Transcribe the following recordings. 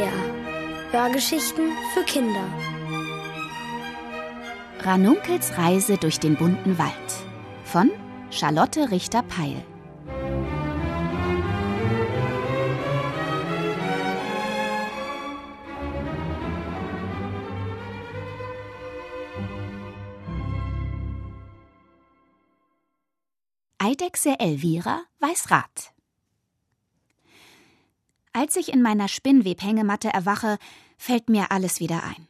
SWR. Hörgeschichten für Kinder. Ranunkels Reise durch den bunten Wald von Charlotte Richter-Peil. Eidechse Elvira weiß Rat. Als ich in meiner Spinnwebhängematte erwache, fällt mir alles wieder ein.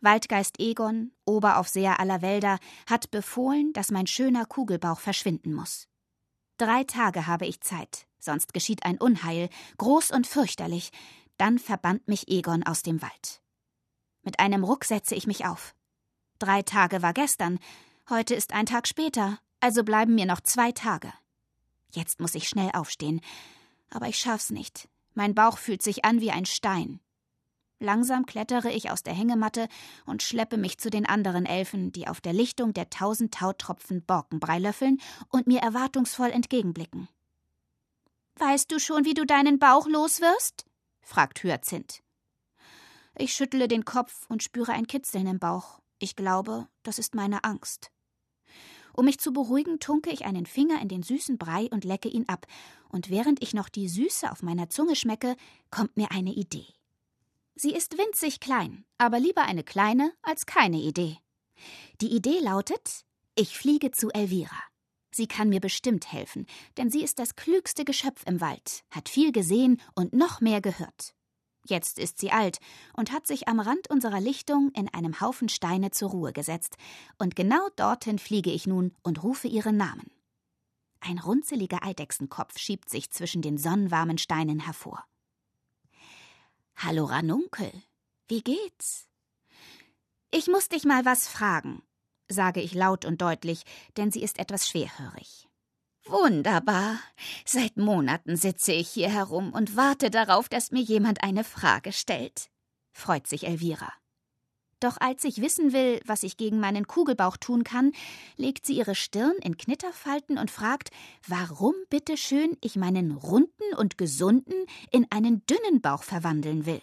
Waldgeist Egon, Oberaufseher aller Wälder, hat befohlen, dass mein schöner Kugelbauch verschwinden muss. Drei Tage habe ich Zeit, sonst geschieht ein Unheil, groß und fürchterlich, dann verbannt mich Egon aus dem Wald. Mit einem Ruck setze ich mich auf. Drei Tage war gestern, heute ist ein Tag später, also bleiben mir noch zwei Tage. Jetzt muss ich schnell aufstehen, aber ich schaff's nicht. Mein Bauch fühlt sich an wie ein Stein. Langsam klettere ich aus der Hängematte und schleppe mich zu den anderen Elfen, die auf der Lichtung der tausend Tautropfen Borkenbrei löffeln und mir erwartungsvoll entgegenblicken. Weißt du schon, wie du deinen Bauch los wirst? fragt Hyazinth. Ich schüttle den Kopf und spüre ein Kitzeln im Bauch. Ich glaube, das ist meine Angst. Um mich zu beruhigen, tunke ich einen Finger in den süßen Brei und lecke ihn ab, und während ich noch die Süße auf meiner Zunge schmecke, kommt mir eine Idee. Sie ist winzig klein, aber lieber eine kleine als keine Idee. Die Idee lautet, ich fliege zu Elvira. Sie kann mir bestimmt helfen, denn sie ist das klügste Geschöpf im Wald, hat viel gesehen und noch mehr gehört. Jetzt ist sie alt und hat sich am Rand unserer Lichtung in einem Haufen Steine zur Ruhe gesetzt, und genau dorthin fliege ich nun und rufe ihren Namen. Ein runzeliger Eidechsenkopf schiebt sich zwischen den sonnenwarmen Steinen hervor. Hallo Ranunkel, wie geht's? Ich muss dich mal was fragen, sage ich laut und deutlich, denn sie ist etwas schwerhörig. Wunderbar. Seit Monaten sitze ich hier herum und warte darauf, dass mir jemand eine Frage stellt, freut sich Elvira. Doch als ich wissen will, was ich gegen meinen Kugelbauch tun kann, legt sie ihre Stirn in Knitterfalten und fragt, warum bitteschön ich meinen runden und gesunden in einen dünnen Bauch verwandeln will.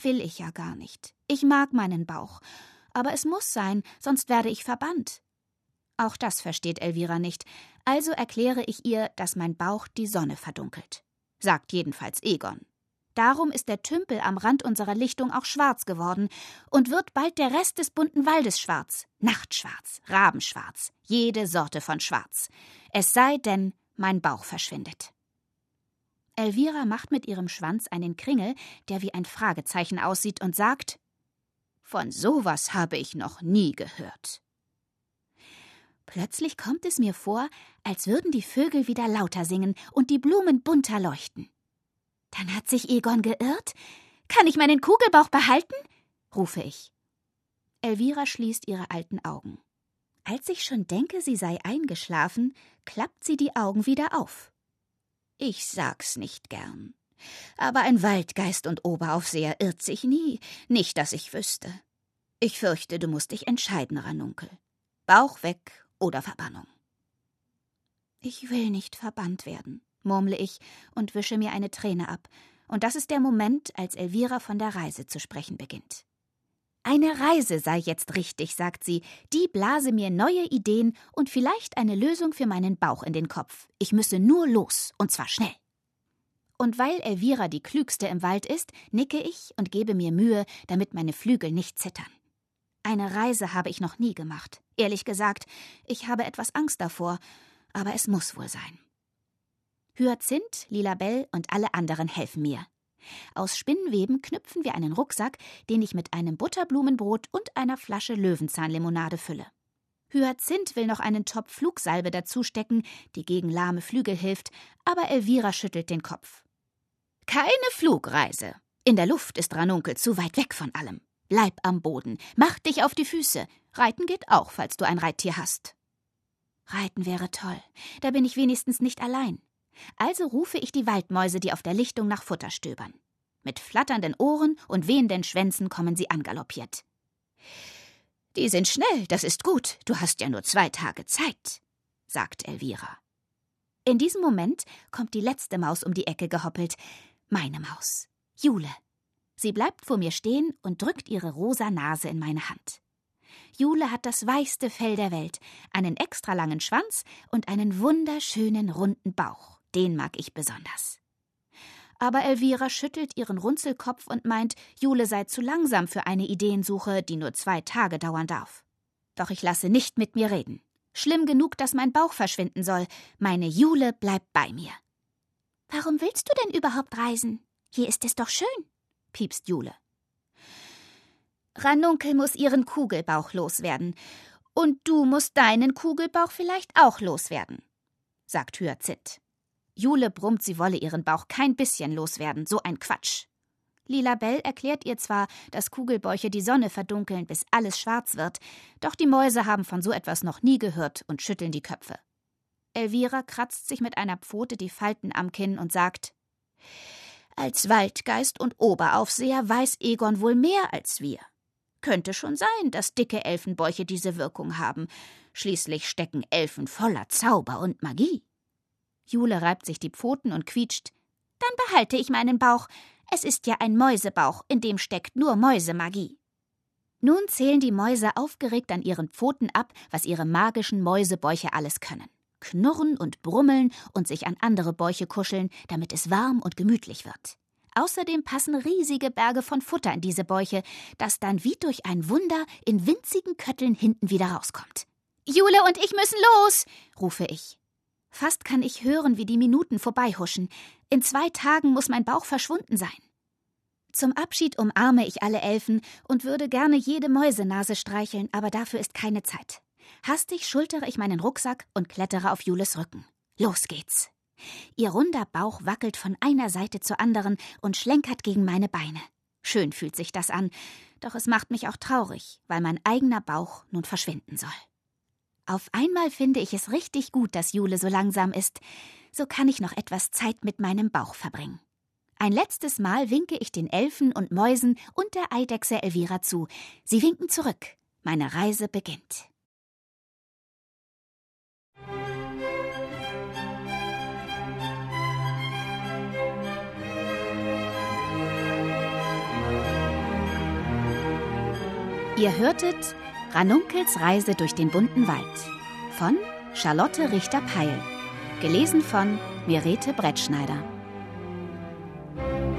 Will ich ja gar nicht. Ich mag meinen Bauch. Aber es muss sein, sonst werde ich verbannt. Auch das versteht Elvira nicht, also erkläre ich ihr, dass mein Bauch die Sonne verdunkelt. Sagt jedenfalls Egon. Darum ist der Tümpel am Rand unserer Lichtung auch schwarz geworden und wird bald der Rest des bunten Waldes schwarz. Nachtschwarz, Rabenschwarz, jede Sorte von Schwarz. Es sei denn, mein Bauch verschwindet. Elvira macht mit ihrem Schwanz einen Kringel, der wie ein Fragezeichen aussieht, und sagt: Von sowas habe ich noch nie gehört. Plötzlich kommt es mir vor, als würden die Vögel wieder lauter singen und die Blumen bunter leuchten. Dann hat sich Egon geirrt? Kann ich meinen Kugelbauch behalten? rufe ich. Elvira schließt ihre alten Augen. Als ich schon denke, sie sei eingeschlafen, klappt sie die Augen wieder auf. Ich sag's nicht gern. Aber ein Waldgeist und Oberaufseher irrt sich nie, nicht, dass ich wüsste. Ich fürchte, du musst dich entscheiden, Ranunkel. Bauch weg oder Verbannung. Ich will nicht verbannt werden, murmle ich und wische mir eine Träne ab, und das ist der Moment, als Elvira von der Reise zu sprechen beginnt. Eine Reise sei jetzt richtig, sagt sie, die blase mir neue Ideen und vielleicht eine Lösung für meinen Bauch in den Kopf. Ich müsse nur los, und zwar schnell. Und weil Elvira die klügste im Wald ist, nicke ich und gebe mir Mühe, damit meine Flügel nicht zittern. Eine Reise habe ich noch nie gemacht. Ehrlich gesagt, ich habe etwas Angst davor, aber es muss wohl sein. Hyazinth, Lilabell und alle anderen helfen mir. Aus Spinnweben knüpfen wir einen Rucksack, den ich mit einem Butterblumenbrot und einer Flasche Löwenzahnlimonade fülle. Hyazinth will noch einen Topf Flugsalbe dazustecken, die gegen lahme Flügel hilft, aber Elvira schüttelt den Kopf. Keine Flugreise. In der Luft ist Ranunkel zu weit weg von allem. Bleib am Boden, mach dich auf die Füße. Reiten geht auch, falls du ein Reittier hast. Reiten wäre toll, da bin ich wenigstens nicht allein. Also rufe ich die Waldmäuse, die auf der Lichtung nach Futter stöbern. Mit flatternden Ohren und wehenden Schwänzen kommen sie angaloppiert. Die sind schnell, das ist gut, du hast ja nur zwei Tage Zeit, sagt Elvira. In diesem Moment kommt die letzte Maus um die Ecke gehoppelt, meine Maus. Jule. Sie bleibt vor mir stehen und drückt ihre rosa Nase in meine Hand. Jule hat das weichste Fell der Welt, einen extra langen Schwanz und einen wunderschönen runden Bauch. Den mag ich besonders. Aber Elvira schüttelt ihren Runzelkopf und meint, Jule sei zu langsam für eine Ideensuche, die nur zwei Tage dauern darf. Doch ich lasse nicht mit mir reden. Schlimm genug, dass mein Bauch verschwinden soll. Meine Jule bleibt bei mir. Warum willst du denn überhaupt reisen? Hier ist es doch schön, piepst Jule. Ranunkel muss ihren Kugelbauch loswerden. Und du musst deinen Kugelbauch vielleicht auch loswerden, sagt Hyazinth. Jule brummt, sie wolle ihren Bauch kein bisschen loswerden, so ein Quatsch. Lila Bell erklärt ihr zwar, dass Kugelbäuche die Sonne verdunkeln, bis alles schwarz wird, doch die Mäuse haben von so etwas noch nie gehört und schütteln die Köpfe. Elvira kratzt sich mit einer Pfote die Falten am Kinn und sagt Als Waldgeist und Oberaufseher weiß Egon wohl mehr als wir. Könnte schon sein, dass dicke Elfenbäuche diese Wirkung haben. Schließlich stecken Elfen voller Zauber und Magie. Jule reibt sich die Pfoten und quietscht. Dann behalte ich meinen Bauch. Es ist ja ein Mäusebauch, in dem steckt nur Mäusemagie. Nun zählen die Mäuse aufgeregt an ihren Pfoten ab, was ihre magischen Mäusebäuche alles können. Knurren und brummeln und sich an andere Bäuche kuscheln, damit es warm und gemütlich wird. Außerdem passen riesige Berge von Futter in diese Bäuche, das dann wie durch ein Wunder in winzigen Kötteln hinten wieder rauskommt. Jule und ich müssen los, rufe ich. Fast kann ich hören, wie die Minuten vorbeihuschen. In zwei Tagen muss mein Bauch verschwunden sein. Zum Abschied umarme ich alle Elfen und würde gerne jede Mäusenase streicheln, aber dafür ist keine Zeit. Hastig schultere ich meinen Rucksack und klettere auf Jules Rücken. Los geht's. Ihr runder Bauch wackelt von einer Seite zur anderen und schlenkert gegen meine Beine. Schön fühlt sich das an, doch es macht mich auch traurig, weil mein eigener Bauch nun verschwinden soll. Auf einmal finde ich es richtig gut, dass Jule so langsam ist. So kann ich noch etwas Zeit mit meinem Bauch verbringen. Ein letztes Mal winke ich den Elfen und Mäusen und der Eidechse Elvira zu. Sie winken zurück. Meine Reise beginnt. Ihr hörtet Ranunkels Reise durch den bunten Wald von Charlotte Richter-Peil. Gelesen von Mirete Brettschneider.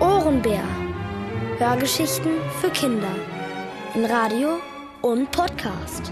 Ohrenbär. Hörgeschichten für Kinder. In Radio und Podcast.